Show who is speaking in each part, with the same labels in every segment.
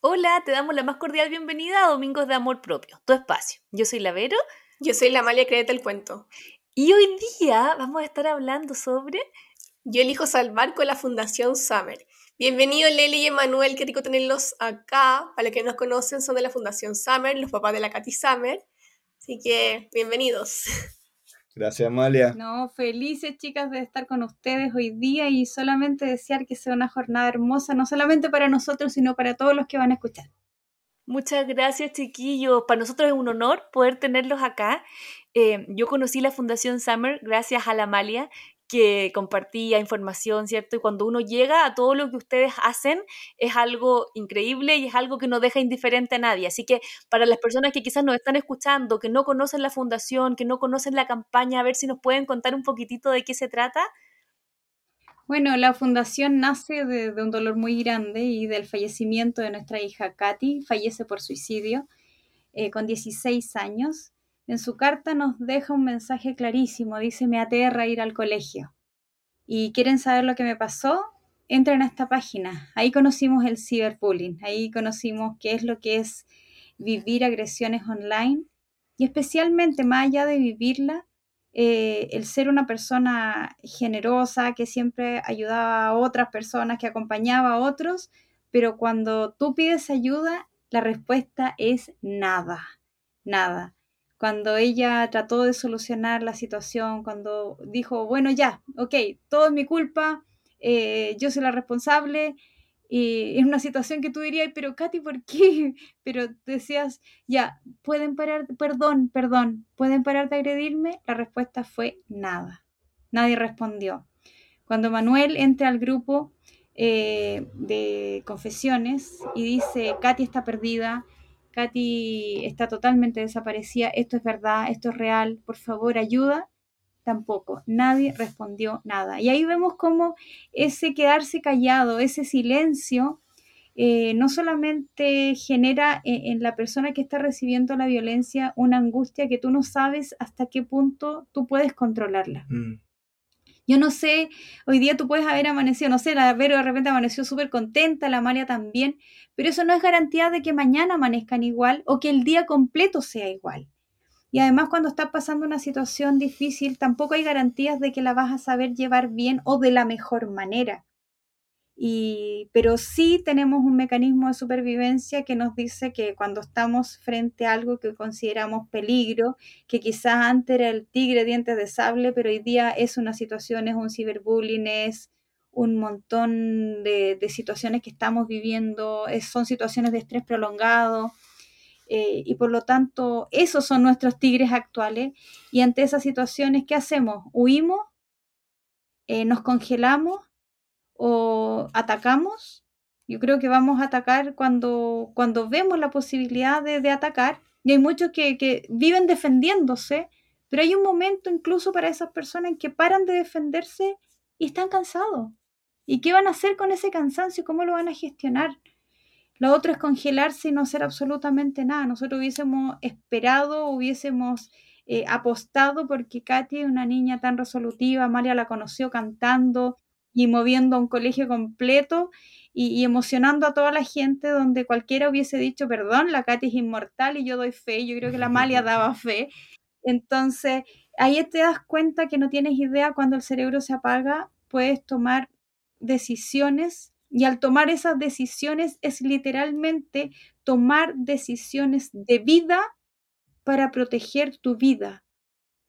Speaker 1: Hola, te damos la más cordial bienvenida a Domingos de Amor Propio, tu espacio. Yo soy la Vero.
Speaker 2: Yo soy la Amalia Créete el Cuento.
Speaker 1: Y hoy día vamos a estar hablando sobre...
Speaker 2: Yo elijo salvar con la Fundación Summer. Bienvenido Leli y Emanuel, qué rico tenerlos acá. Para los que nos conocen, son de la Fundación Summer, los papás de la Katy Summer. Así que, bienvenidos.
Speaker 3: Gracias, Amalia.
Speaker 4: No, felices chicas de estar con ustedes hoy día y solamente desear que sea una jornada hermosa, no solamente para nosotros, sino para todos los que van a escuchar.
Speaker 1: Muchas gracias, chiquillos. Para nosotros es un honor poder tenerlos acá. Eh, yo conocí la Fundación Summer gracias a la Amalia, que compartía información, ¿cierto? Y cuando uno llega a todo lo que ustedes hacen, es algo increíble y es algo que no deja indiferente a nadie. Así que para las personas que quizás nos están escuchando, que no conocen la fundación, que no conocen la campaña, a ver si nos pueden contar un poquitito de qué se trata.
Speaker 4: Bueno, la fundación nace de, un dolor muy grande y del fallecimiento de nuestra hija Katy, fallece por suicidio eh, con 16 años. En su carta nos deja un mensaje clarísimo, dice, me aterra ir al colegio. ¿Y quieren saber lo que me pasó? Entren a esta página. Ahí conocimos el ciberbullying, ahí conocimos qué es lo que es vivir agresiones online y especialmente más allá de vivirla, eh, el ser una persona generosa que siempre ayudaba a otras personas, que acompañaba a otros, pero cuando tú pides ayuda, la respuesta es nada, nada cuando ella trató de solucionar la situación, cuando dijo, bueno, ya, ok, todo es mi culpa, eh, yo soy la responsable, y es una situación que tú dirías, pero Katy, ¿por qué? Pero decías, ya, pueden parar, perdón, perdón, ¿pueden parar de agredirme? La respuesta fue nada, nadie respondió. Cuando Manuel entra al grupo eh, de confesiones y dice, Katy está perdida, Katy está totalmente desaparecida, esto es verdad, esto es real, por favor ayuda. Tampoco, nadie respondió nada. Y ahí vemos cómo ese quedarse callado, ese silencio, eh, no solamente genera en, en, la persona que está recibiendo la violencia una angustia que tú no sabes hasta qué punto tú puedes controlarla. Mm. Yo no sé, hoy día tú puedes haber amanecido, no sé, la Vero de repente amaneció súper contenta, la Amalia también, pero eso no es garantía de que mañana amanezcan igual o que el día completo sea igual. Y además cuando estás pasando una situación difícil, tampoco hay garantías de que la vas a saber llevar bien o de la mejor manera pero sí tenemos un mecanismo de supervivencia que nos dice que cuando estamos frente a algo que consideramos peligro, que quizás antes era el tigre dientes de sable, pero hoy día es una situación, es un ciberbullying, es un montón de, situaciones que estamos viviendo, son situaciones de estrés prolongado. Eh, y por lo tanto, esos son nuestros tigres actuales. Y ante esas situaciones, ¿qué hacemos? ¿Huimos? Eh, ¿Nos congelamos? O atacamos. Yo creo que vamos a atacar cuando, cuando vemos la posibilidad de, atacar. Y hay muchos que, viven defendiéndose, pero hay un momento incluso para esas personas en que paran de defenderse y están cansados. ¿Y qué van a hacer con ese cansancio? ¿Cómo lo van a gestionar? Lo otro es congelarse y no hacer absolutamente nada. Nosotros hubiésemos esperado, hubiésemos eh, apostado porque Katy es una niña tan resolutiva, María la conoció cantando, y moviendo a un colegio completo y, emocionando a toda la gente donde cualquiera hubiese dicho, perdón, la Katy es inmortal y yo doy fe, yo creo que la Malia daba fe. Entonces, ahí te das cuenta que no tienes idea cuando el cerebro se apaga, puedes tomar decisiones y al tomar esas decisiones es literalmente tomar decisiones de vida para proteger tu vida,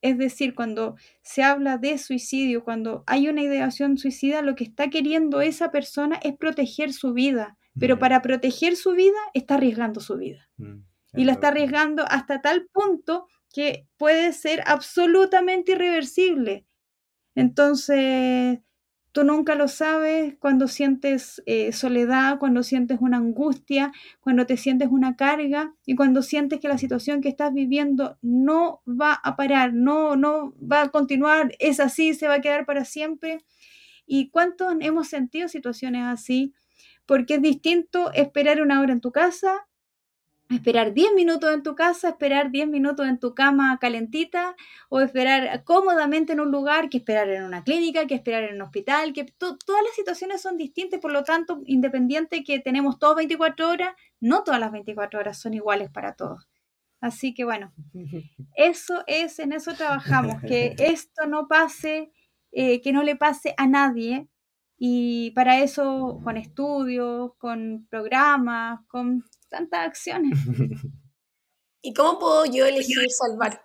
Speaker 4: es decir, cuando se habla de suicidio, cuando hay una ideación suicida, lo que está queriendo esa persona es proteger su vida, pero mm. para proteger su vida está arriesgando su vida. Mm, y la está arriesgando hasta tal punto que puede ser absolutamente irreversible. Entonces, Tú nunca lo sabes cuando sientes eh, soledad, cuando sientes una angustia, cuando te sientes una carga y cuando sientes que la situación que estás viviendo no va a parar, no, no va a continuar, es así, se va a quedar para siempre. ¿Y cuántos hemos sentido situaciones así? Porque es distinto esperar una hora en tu casa esperar 10 minutos en tu casa, esperar 10 minutos en tu cama calentita o esperar cómodamente en un lugar que esperar en una clínica, que esperar en un hospital, que todas las situaciones son distintas, por lo tanto, independiente que tenemos todos 24 horas, no todas las 24 horas son iguales para todos. Así que bueno, eso es, en eso trabajamos, que esto no pase, eh, que no le pase a nadie, y para eso, con estudios, con programas, con tantas acciones.
Speaker 2: ¿Y cómo puedo yo elegir salvar?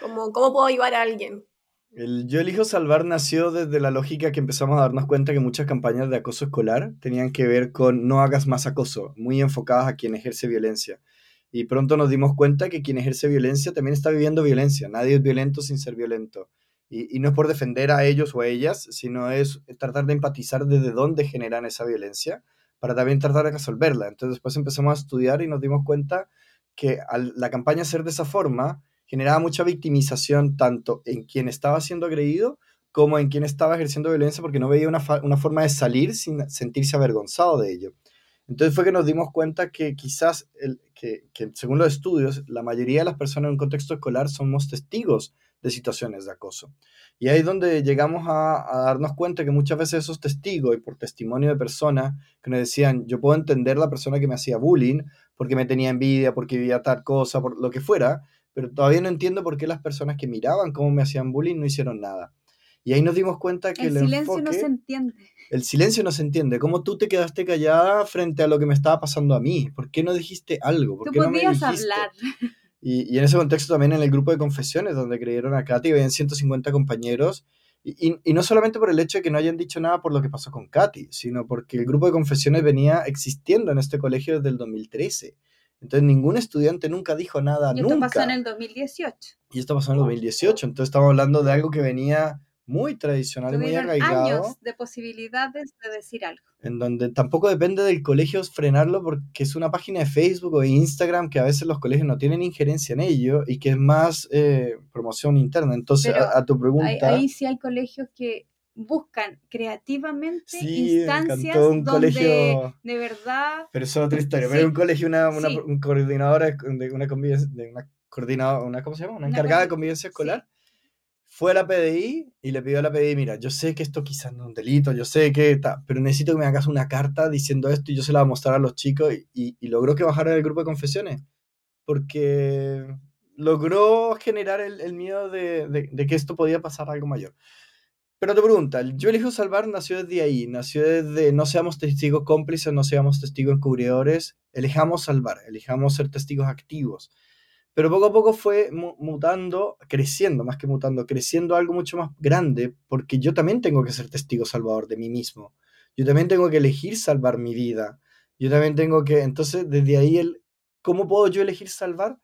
Speaker 2: ¿Cómo, cómo puedo ayudar a alguien?
Speaker 3: El Yo elijo salvar nació desde la lógica que empezamos a darnos cuenta que muchas campañas de acoso escolar tenían que ver con no hagas más acoso, muy enfocadas a quien ejerce violencia. Y pronto nos dimos cuenta que quien ejerce violencia también está viviendo violencia. Nadie es violento sin ser violento. Y, y no es por defender a ellos o a ellas, sino es tratar de empatizar desde dónde generan esa violencia para también tratar de resolverla. Entonces después empezamos a estudiar y nos dimos cuenta que la campaña ser de esa forma generaba mucha victimización tanto en quien estaba siendo agredido como en quien estaba ejerciendo violencia porque no veía una, una forma de salir sin sentirse avergonzado de ello. Entonces fue que nos dimos cuenta que quizás, el, que, que, según los estudios, la mayoría de las personas en un contexto escolar somos testigos de situaciones de acoso. Y ahí es donde llegamos a, a, darnos cuenta que muchas veces esos testigos y por testimonio de personas que nos decían, yo puedo entender la persona que me hacía bullying porque me tenía envidia, porque vivía tal cosa, por lo que fuera, pero todavía no entiendo por qué las personas que miraban cómo me hacían bullying no hicieron nada. Y ahí nos dimos cuenta que
Speaker 4: el, el silencio enfoque, no se entiende.
Speaker 3: El silencio no se entiende. ¿Cómo tú te quedaste callada frente a lo que me estaba pasando a mí? ¿Por qué no dijiste algo? ¿Por
Speaker 4: tú
Speaker 3: qué
Speaker 4: podías
Speaker 3: no me dijiste?
Speaker 4: hablar.
Speaker 3: Y, y, en ese contexto también en el grupo de confesiones, donde creyeron a Katy, habían 150 compañeros. Y, y, y, no solamente por el hecho de que no hayan dicho nada por lo que pasó con Katy, sino porque el grupo de confesiones venía existiendo en este colegio desde el 2013. Entonces ningún estudiante nunca dijo nada.
Speaker 4: Y esto
Speaker 3: nunca.
Speaker 4: pasó en el 2018.
Speaker 3: Y esto pasó en el 2018. Entonces estamos hablando de algo que venía muy tradicional y muy arraigado.
Speaker 4: años de posibilidades de decir algo.
Speaker 3: En donde tampoco depende del colegio frenarlo porque es una página de Facebook o de Instagram que a veces los colegios no tienen injerencia en ello y que es más eh, promoción interna. Entonces, a, a, tu pregunta...
Speaker 4: Ahí, ahí sí hay colegios que buscan creativamente
Speaker 3: sí,
Speaker 4: instancias
Speaker 3: un
Speaker 4: donde
Speaker 3: colegio...
Speaker 4: de verdad
Speaker 3: pero eso es otra historia sí. pero un colegio una, una sí. un coordinadora de una convivencia de una coordinadora una cómo se llama una encargada de convivencia escolar fue a la PDI y le pidió a la PDI mira yo sé que esto quizás no es un delito yo sé que está pero necesito que me hagas una carta diciendo esto y yo se la voy a mostrar a los chicos y, y, logró que bajara el grupo de confesiones porque logró generar el, el miedo de, de, de que esto podía pasar algo mayor pero te pregunta, yo elijo salvar nació desde ahí, nació desde no seamos testigos cómplices, no seamos testigos encubridores, elijamos salvar, elijamos ser testigos activos. Pero poco a poco fue mutando, creciendo, más que mutando, creciendo algo mucho más grande, porque yo también tengo que ser testigo salvador de mí mismo. Yo también tengo que elegir salvar mi vida. Yo también tengo que, entonces, desde ahí, el, ¿cómo puedo yo elegir salvar?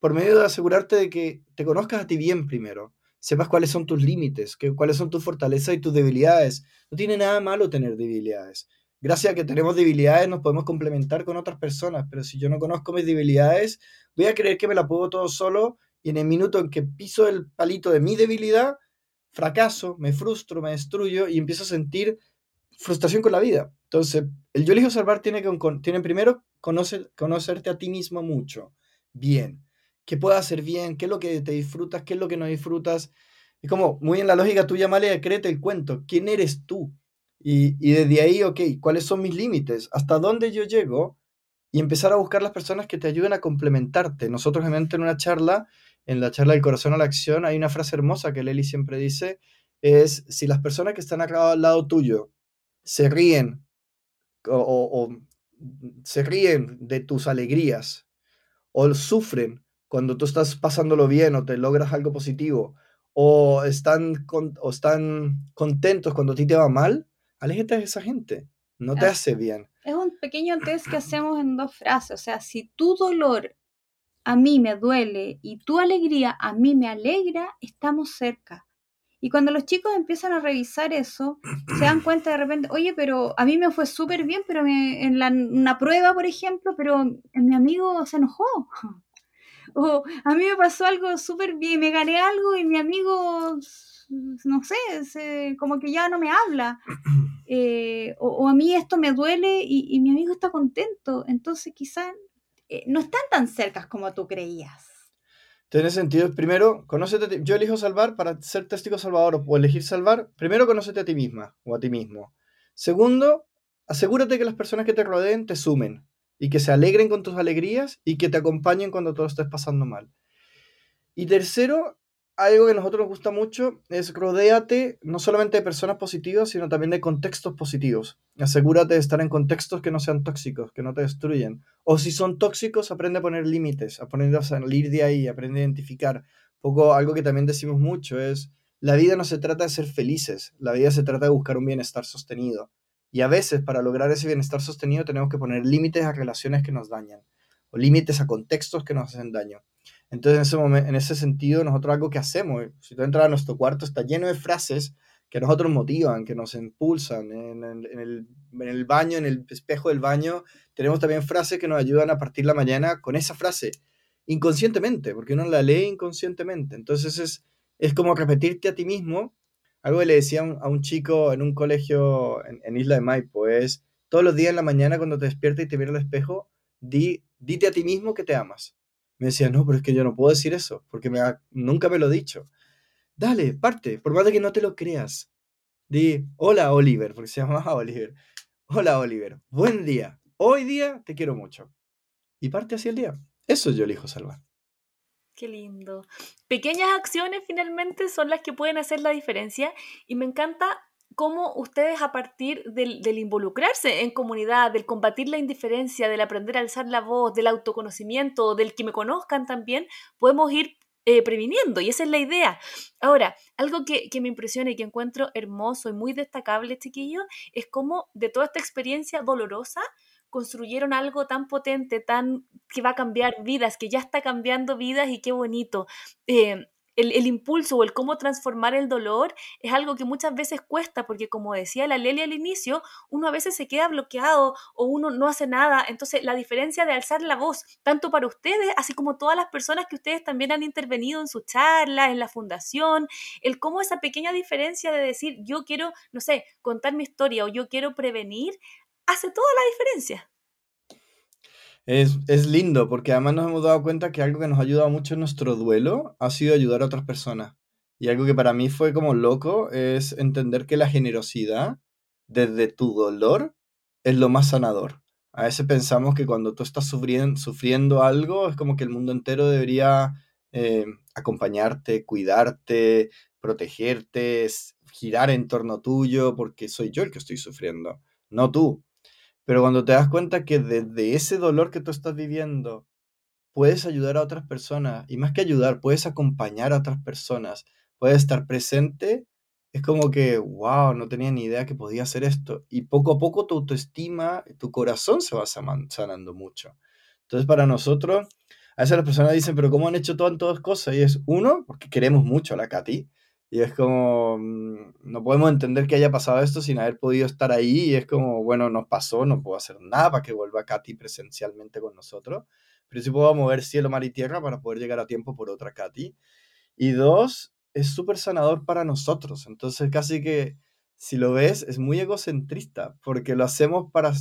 Speaker 3: Por medio de asegurarte de que te conozcas a ti bien primero sepas cuáles son tus límites, que, cuáles son tus fortalezas y tus debilidades. No tiene nada malo tener debilidades. Gracias a que tenemos debilidades nos podemos complementar con otras personas, pero si yo no conozco mis debilidades, voy a creer que me la puedo todo solo y en el minuto en que piso el palito de mi debilidad, fracaso, me frustro, me destruyo y empiezo a sentir frustración con la vida. Entonces, el yo elijo salvar tiene que tiene primero conocer, conocerte a ti mismo mucho, bien qué puedo hacer bien, qué es lo que te disfrutas, qué es lo que no disfrutas. Es como, muy en la lógica tuya, Male, créete el cuento, ¿quién eres tú? Y, y desde ahí, ok, ¿cuáles son mis límites? ¿Hasta dónde yo llego? Y empezar a buscar las personas que te ayuden a complementarte. Nosotros, realmente, en una charla, en la charla del corazón a la acción, hay una frase hermosa que Leli siempre dice, es, si las personas que están al lado tuyo se ríen o, o se ríen de tus alegrías o sufren cuando tú estás pasándolo bien o te logras algo positivo, o están, o están contentos cuando a ti te va mal, aléjate de esa gente. No te hace bien.
Speaker 4: Es un pequeño test que hacemos en dos frases. O sea, si tu dolor a mí me duele y tu alegría a mí me alegra, estamos cerca. Y cuando los chicos empiezan a revisar eso, se dan cuenta de repente, oye, pero a mí me fue súper bien, pero me, en la, una prueba, por ejemplo, pero mi amigo se enojó o a mí me pasó algo súper bien, me gané algo y mi amigo, no sé, se, como que ya no me habla. Eh, o, o, a mí esto me duele y, y, mi amigo está contento. Entonces quizás eh, no están tan cercas como tú creías.
Speaker 3: Tiene sentido, primero, conócete. Yo elijo salvar para ser testigo salvador o elegir salvar. Primero, conócete a ti misma o a ti mismo. Segundo, asegúrate que las personas que te rodeen te sumen y que se alegren con tus alegrías y que te acompañen cuando todo estés pasando mal. Y tercero, algo que a nosotros nos gusta mucho es rodéate no solamente de personas positivas, sino también de contextos positivos. Asegúrate de estar en contextos que no sean tóxicos, que no te destruyen. O si son tóxicos, aprende a poner límites, aprende a salir de ahí, aprende a identificar. Poco algo que también decimos mucho es, la vida no se trata de ser felices, la vida se trata de buscar un bienestar sostenido. Y a veces para lograr ese bienestar sostenido tenemos que poner límites a relaciones que nos dañan o límites a contextos que nos hacen daño. Entonces, en ese, en ese sentido, nosotros algo que hacemos, si tú entras a nuestro cuarto, está lleno de frases que a nosotros motivan, que nos impulsan. En, el, en, el, baño, en el espejo del baño, tenemos también frases que nos ayudan a partir la mañana con esa frase, inconscientemente, porque uno la lee inconscientemente. Entonces, es, es como repetirte a ti mismo. Algo que le decía a un, chico en un colegio en, Isla de Maipo es, todos los días en la mañana cuando te despiertas y te miras al espejo, di, dite a ti mismo que te amas me decía, no, pero es que yo no puedo decir eso, porque me nunca me lo he dicho. Dale, parte, por más de que no te lo creas. Di, hola Oliver, porque se llama Oliver. Hola Oliver, buen día. Hoy día te quiero mucho. Y parte así el día. Eso yo elijo salvar.
Speaker 1: Qué lindo. Pequeñas acciones finalmente son las que pueden hacer la diferencia y me encanta cómo ustedes a partir del, involucrarse en comunidad, del combatir la indiferencia, del aprender a alzar la voz, del autoconocimiento, del que me conozcan también, podemos ir eh, previniendo y esa es la idea. Ahora, algo que, que, me impresiona y que encuentro hermoso y muy destacable, chiquillo, es cómo de toda esta experiencia dolorosa construyeron algo tan potente, tan que va a cambiar vidas, que ya está cambiando vidas y qué bonito. Eh, el, impulso o el cómo transformar el dolor es algo que muchas veces cuesta, porque como decía la Lely al inicio, uno a veces se queda bloqueado o uno no hace nada. Entonces, la diferencia de alzar la voz, tanto para ustedes, así como todas las personas que ustedes también han intervenido en su charla, en la fundación, el cómo esa pequeña diferencia de decir, yo quiero, no sé, contar mi historia o yo quiero prevenir, hace toda la diferencia.
Speaker 3: Es, lindo porque además nos hemos dado cuenta que algo que nos ha ayudado mucho en nuestro duelo ha sido ayudar a otras personas. Y algo que para mí fue como loco es entender que la generosidad desde tu dolor es lo más sanador. A veces pensamos que cuando tú estás sufriendo, sufriendo algo es como que el mundo entero debería eh, acompañarte, cuidarte, protegerte, girar en torno tuyo, porque soy yo el que estoy sufriendo, no tú. Pero cuando te das cuenta que desde ese dolor que tú estás viviendo, puedes ayudar a otras personas, y más que ayudar, puedes acompañar a otras personas, puedes estar presente, es como que, wow, no tenía ni idea que podía hacer esto. Y poco a poco tu autoestima, tu corazón se va sanando mucho. Entonces, para nosotros, a veces las personas dicen, pero ¿cómo han hecho tantas cosas? Y es uno, porque queremos mucho a la Katy. Y es como, mm, no podemos entender que haya pasado esto sin haber podido estar ahí. Y es como, bueno, nos pasó, no puedo hacer nada para que vuelva Katy presencialmente con nosotros. Pero sí puedo mover cielo, mar y tierra para poder llegar a tiempo por otra Katy. Y dos, es súper sanador para nosotros. Entonces, casi que, si lo ves, es muy egocentrista, porque lo hacemos para,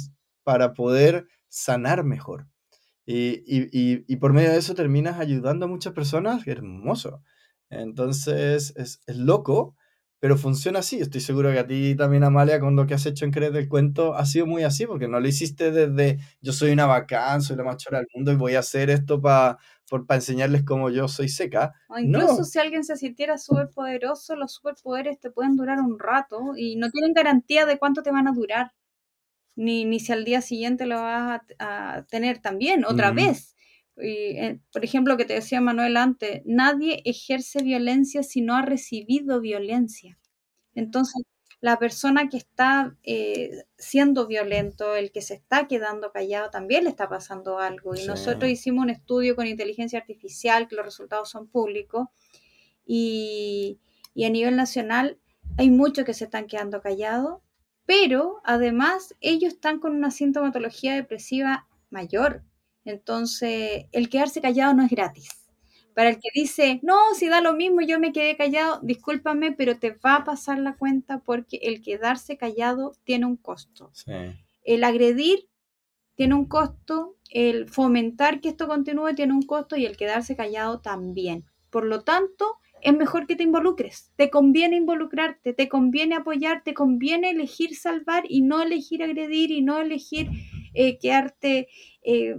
Speaker 3: para poder sanar mejor. Y, y, y por medio de eso terminas ayudando a muchas personas. Hermoso. Entonces es, es, loco, pero funciona así. Estoy seguro que a ti también, Amalia, con lo que has hecho en Creer del Cuento, ha sido muy así, porque no lo hiciste desde yo soy una bacán, soy la machora del mundo y voy a hacer esto para para enseñarles cómo yo soy seca.
Speaker 4: O incluso si alguien se sintiera súper poderoso, los superpoderes te pueden durar un rato y no tienen garantía de cuánto te van a durar. Ni, ni si al día siguiente lo vas a, tener también, otra vez. Eh, por ejemplo, que te decía Manuel antes, nadie ejerce violencia si no ha recibido violencia. Entonces, la persona que está eh, siendo violento, el que se está quedando callado, también le está pasando algo. Y nosotros hicimos un estudio con inteligencia artificial, que los resultados son públicos, y, y a nivel nacional hay muchos que se están quedando callados, pero además ellos están con una sintomatología depresiva mayor. Entonces, el quedarse callado no es gratis. Para el que dice, no, si da lo mismo, yo me quedé callado, discúlpame, pero te va a pasar la cuenta porque el quedarse callado tiene un costo. El agredir tiene un costo, el fomentar que esto continúe tiene un costo y el quedarse callado también. Por lo tanto, es mejor que te involucres. Te conviene involucrarte, te conviene apoyar, te conviene elegir salvar y no elegir agredir y no elegir eh, quedarte eh,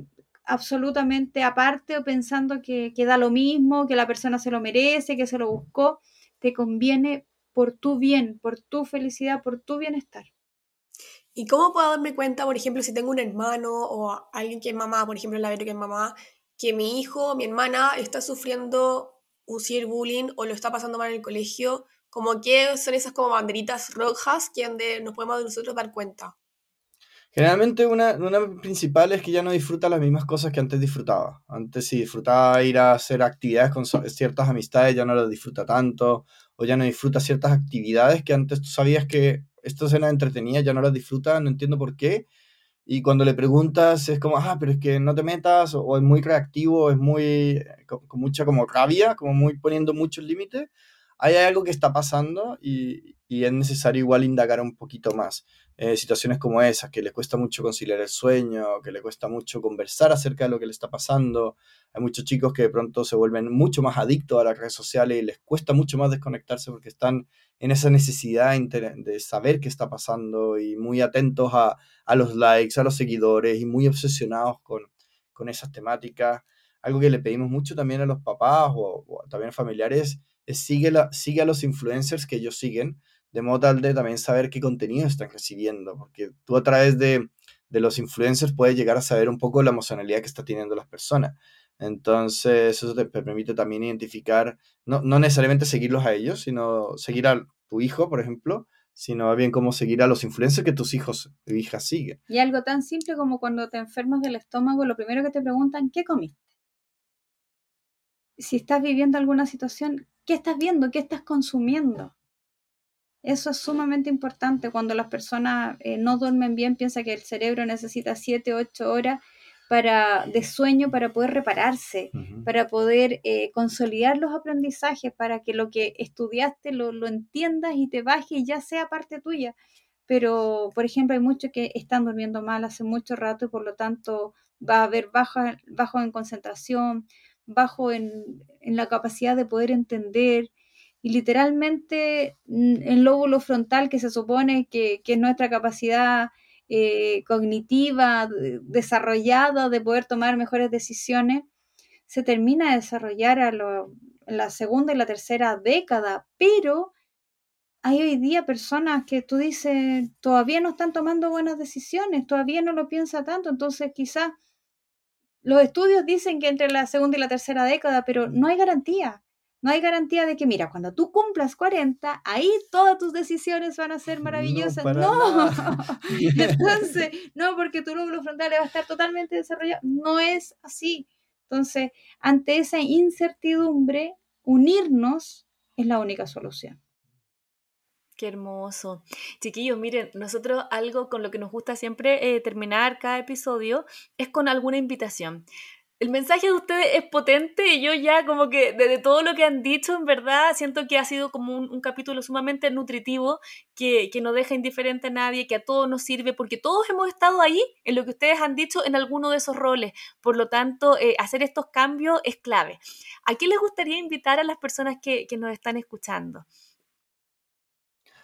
Speaker 4: absolutamente aparte o pensando que, que da lo mismo, que la persona se lo merece, que se lo buscó. Te conviene por tu bien, por tu felicidad, por tu bienestar.
Speaker 2: ¿Y cómo puedo darme cuenta, por ejemplo, si tengo un hermano o alguien que es mamá, por ejemplo, la que es mamá, que mi hijo, mi hermana está sufriendo un ciberbullying o lo está pasando mal en el colegio? Como que son esas como banderitas rojas que donde nos podemos nosotros dar cuenta.
Speaker 3: Generalmente una, una principal es que ya no disfruta las mismas cosas que antes disfrutaba. Antes si disfrutaba ir a hacer actividades con ciertas amistades, ya no lo disfruta tanto, o ya no disfruta ciertas actividades que antes tú sabías que esto era entretenida, ya no las disfruta, no entiendo por qué. Y cuando le preguntas es como, ah, pero es que no te metas, o, es muy reactivo, es muy, con, con, mucha como rabia, como muy poniendo muchos límites hay algo que está pasando y, es necesario igual indagar un poquito más. Eh, situaciones como esas, que le cuesta mucho conciliar el sueño, que le cuesta mucho conversar acerca de lo que le está pasando. Hay muchos chicos que de pronto se vuelven mucho más adictos a las redes sociales y les cuesta mucho más desconectarse porque están en esa necesidad de saber qué está pasando y muy atentos a, los likes, a los seguidores y muy obsesionados con, con esas temáticas. Algo que le pedimos mucho también a los papás o, o también a familiares sigue, la, sigue a los influencers que ellos siguen, de modo tal de también saber qué contenido están recibiendo, porque tú a través de, de los influencers puedes llegar a saber un poco la emocionalidad que está teniendo las personas. Entonces, eso te permite también identificar, no, no necesariamente seguirlos a ellos, sino seguir a tu hijo, por ejemplo, sino bien como seguir a los influencers que tus hijos y hijas siguen.
Speaker 4: Y algo tan simple como cuando te enfermas del estómago, lo primero que te preguntan, ¿qué comiste? Si estás viviendo alguna situación, ¿Qué estás viendo? ¿Qué estás consumiendo? Eso es sumamente importante. Cuando las personas eh, no duermen bien, piensa que el cerebro necesita 7, 8 horas para, de sueño para poder repararse, para poder eh, consolidar los aprendizajes, para que lo que estudiaste lo, lo, entiendas y te baje y ya sea parte tuya. Pero, por ejemplo, hay muchos que están durmiendo mal hace mucho rato y por lo tanto va a haber bajo, bajo en concentración, bajo en, la capacidad de poder entender y literalmente mm, el lóbulo frontal que se supone que, es nuestra capacidad eh, cognitiva desarrollada de poder tomar mejores decisiones, se termina de desarrollar a en la segunda y la tercera década, pero hay hoy día personas que tú dices, todavía no están tomando buenas decisiones, todavía no lo piensa tanto, entonces quizás los estudios dicen que entre la segunda y la tercera década, pero no hay garantía. No hay garantía de que, mira, cuando tú cumplas 40, ahí todas tus decisiones van a ser maravillosas. No, entonces, no, porque tu lóbulo frontal va a estar totalmente desarrollado. No es así. Entonces, ante esa incertidumbre, unirnos es la única solución.
Speaker 1: Qué hermoso. Chiquillos, miren, nosotros algo con lo que nos gusta siempre eh, terminar cada episodio es con alguna invitación. El mensaje de ustedes es potente y yo ya como que desde todo lo que han dicho, en verdad, siento que ha sido como un, capítulo sumamente nutritivo, que, no deja indiferente a nadie, que a todos nos sirve, porque todos hemos estado ahí en lo que ustedes han dicho en alguno de esos roles. Por lo tanto, eh, hacer estos cambios es clave. ¿A qué les gustaría invitar a las personas que, que nos están escuchando?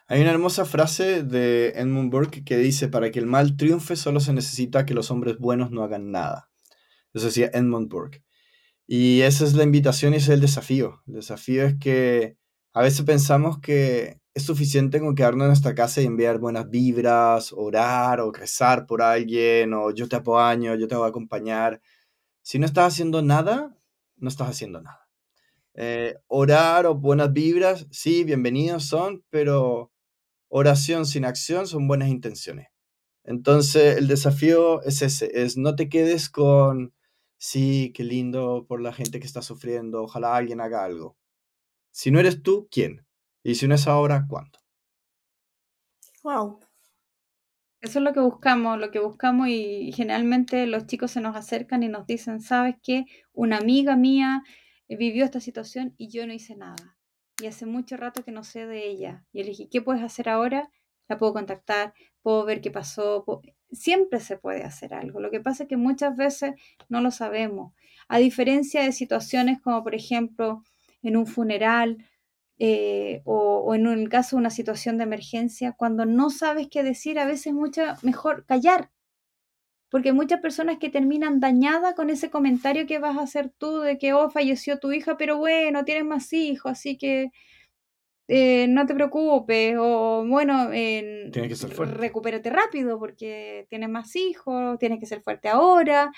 Speaker 3: Hay una hermosa frase de Edmund Burke que dice, para que el mal triunfe solo se necesita que los hombres buenos no hagan nada. Eso decía Edmund Burke. Y esa es la invitación y ese es el desafío. El desafío es que a veces pensamos que es suficiente con quedarnos en nuestra casa y enviar buenas vibras, orar o rezar por alguien, o yo te apoyo, yo te voy a acompañar. Si no estás haciendo nada, no estás haciendo nada. Eh, orar o buenas vibras, sí, bienvenidos son, pero oración sin acción son buenas intenciones. Entonces, el desafío es ese, es no te quedes con, sí, qué lindo por la gente que está sufriendo, ojalá alguien haga algo. Si no eres tú, ¿quién? Y si no es ahora, ¿cuándo?
Speaker 4: Wow. Eso es lo que buscamos, lo que buscamos y generalmente los chicos se nos acercan y nos dicen, ¿sabes qué? Una amiga mía vivió esta situación y yo no hice nada y hace mucho rato que no sé de ella. Y le dije, ¿qué puedes hacer ahora? La puedo contactar, puedo ver qué pasó. Siempre se puede hacer algo. Lo que pasa es que muchas veces no lo sabemos. A diferencia de situaciones como, por ejemplo, en un funeral eh, o, en el caso de una situación de emergencia, cuando no sabes qué decir, a veces es mucho mejor callar. Porque hay muchas personas que terminan dañadas con ese comentario que vas a hacer tú de que, oh, falleció tu hija, pero bueno, tienes más hijos, así que eh, no te preocupes, o bueno, eh,
Speaker 3: que ser fuerte.
Speaker 4: recupérate rápido porque tienes más hijos, tienes que ser fuerte ahora.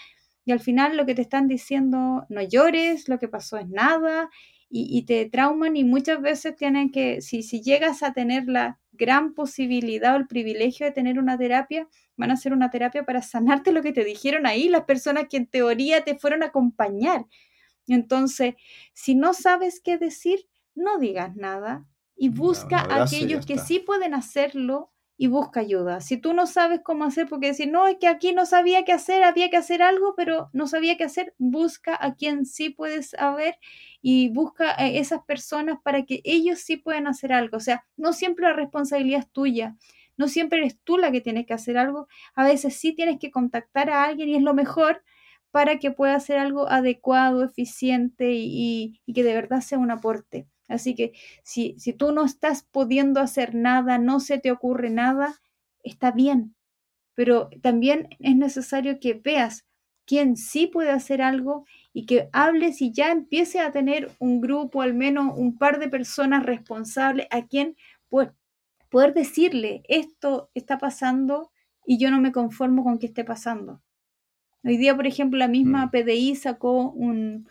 Speaker 4: Y al final lo que te están diciendo, no llores, lo que pasó es nada, y, te trauman y muchas veces tienen que, si, si llegas a tener la gran posibilidad o el privilegio de tener una terapia, van a hacer una terapia para sanarte lo que te dijeron ahí, las personas que en teoría te fueron a acompañar. Entonces, si no sabes qué decir, no digas nada y busca a aquellos que sí pueden hacerlo y busca ayuda. Si tú no sabes cómo hacer, porque decir, no, es que aquí no sabía qué hacer, había que hacer algo, pero no sabía qué hacer, busca a quien sí puedes saber y busca a esas personas para que ellos sí puedan hacer algo. O sea, no siempre la responsabilidad es tuya, no siempre eres tú la que tienes que hacer algo, a veces sí tienes que contactar a alguien y es lo mejor para que pueda hacer algo adecuado, eficiente y, y que de verdad sea un aporte. Así que si, si tú no estás pudiendo hacer nada, no se te ocurre nada, está bien. Pero también es necesario que veas quién sí puede hacer algo y que hables y ya empiece a tener un grupo, al menos un par de personas responsables a quien pues, poder decirle esto está pasando y yo no me conformo con que esté pasando. Hoy día, por ejemplo, la misma mm. PDI sacó un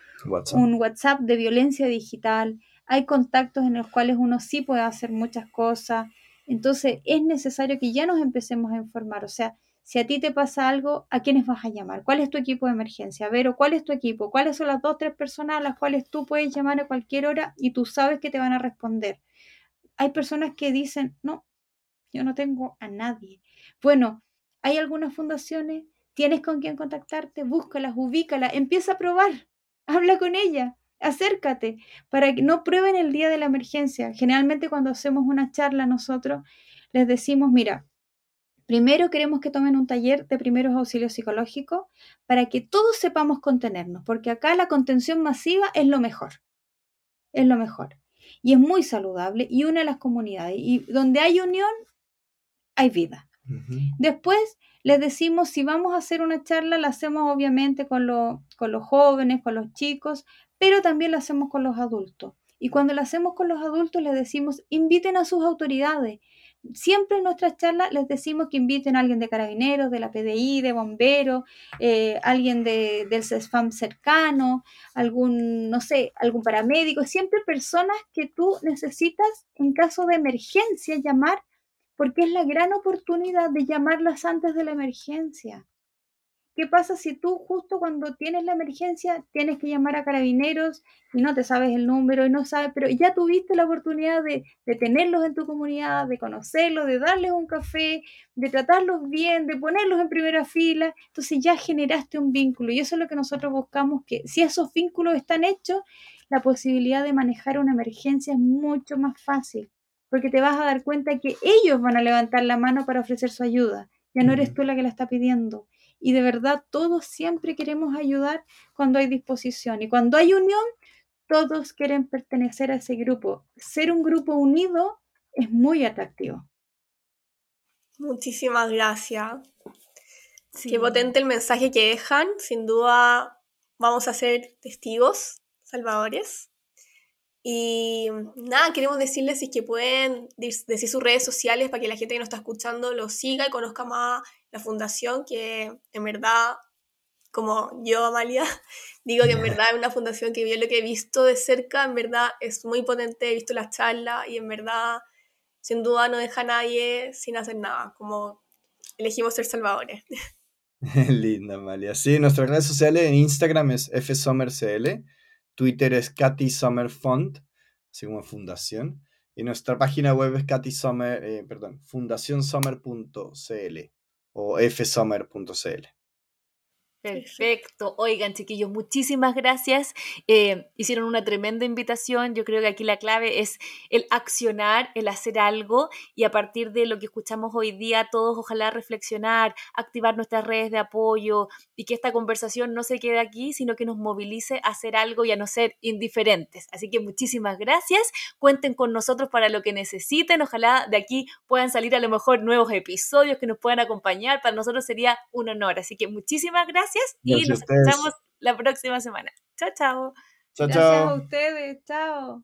Speaker 4: un WhatsApp de violencia digital hay contactos en los cuales uno sí puede hacer muchas cosas. Entonces es necesario que ya nos empecemos a informar. O sea, si a ti te pasa algo, ¿a quiénes vas a llamar? ¿Cuál es tu equipo de emergencia? Ver, ¿cuál es tu equipo? ¿Cuáles son las dos o tres personas a las cuales tú puedes llamar a cualquier hora y tú sabes que te van a responder? Hay personas que dicen, no, yo no tengo a nadie. Bueno, hay algunas fundaciones, tienes con quién contactarte, búscalas, ubícalas, empieza a probar, habla con ella acércate para que no prueben el día de la emergencia. Generalmente cuando hacemos una charla nosotros les decimos, mira, primero queremos que tomen un taller de primeros auxilios psicológicos para que todos sepamos contenernos, porque acá la contención masiva es lo mejor, es lo mejor. Y es muy saludable y une a las comunidades. Y donde hay unión, hay vida. Después les decimos, si vamos a hacer una charla, la hacemos obviamente con, con los jóvenes, con los chicos, pero también lo hacemos con los adultos. Y cuando lo hacemos con los adultos les decimos, inviten a sus autoridades. Siempre en nuestras charlas les decimos que inviten a alguien de carabineros, de la PDI, de bomberos, eh, alguien de, del CESFAM cercano, algún, no sé, algún paramédico, siempre personas que tú necesitas en caso de emergencia llamar, porque es la gran oportunidad de llamarlas antes de la emergencia. ¿Qué pasa si tú justo cuando tienes la emergencia tienes que llamar a carabineros y no te sabes el número y no sabes, pero ya tuviste la oportunidad de, tenerlos en tu comunidad, de conocerlos, de darles un café, de tratarlos bien, de ponerlos en primera fila? Entonces ya generaste un vínculo y eso es lo que nosotros buscamos, que si esos vínculos están hechos, la posibilidad de manejar una emergencia es mucho más fácil, porque te vas a dar cuenta que ellos van a levantar la mano para ofrecer su ayuda. Ya no eres tú la que la está pidiendo y de verdad todos siempre queremos ayudar cuando hay disposición y cuando hay unión, todos quieren pertenecer a ese grupo. Ser un grupo unido es muy atractivo.
Speaker 2: Muchísimas gracias. Qué potente el mensaje que dejan. Sin duda vamos a ser testigos, salvadores. Y nada, queremos decirles si que pueden decir sus redes sociales para que la gente que nos está escuchando lo siga y conozca más la fundación, que en verdad, como yo, Amalia, digo que en verdad es una fundación que yo lo que he visto de cerca, en verdad es muy potente, he visto las charlas y en verdad, sin duda, no deja a nadie sin hacer nada, como elegimos ser salvadores.
Speaker 3: Linda, Amalia. Sí, nuestras redes sociales en Instagram es fsummercl Twitter es Katy Summer Fund, así como fundación. Y nuestra página web es Katy Summer, eh, perdón, fundacionsummer.cl o fsummer.cl.
Speaker 1: Perfecto. Oigan, chiquillos, muchísimas gracias. Eh, hicieron una tremenda invitación. Yo creo que aquí la clave es el accionar, el hacer algo y a partir de lo que escuchamos hoy día, todos ojalá reflexionar, activar nuestras redes de apoyo y que esta conversación no se quede aquí, sino que nos movilice a hacer algo y a no ser indiferentes. Así que muchísimas gracias. Cuenten con nosotros para lo que necesiten. Ojalá de aquí puedan salir a lo mejor nuevos episodios que nos puedan acompañar. Para nosotros sería un honor. Así que muchísimas gracias y nos escuchamos la próxima semana. Chao, chao.
Speaker 3: Chao,
Speaker 4: Gracias a ustedes. Chao.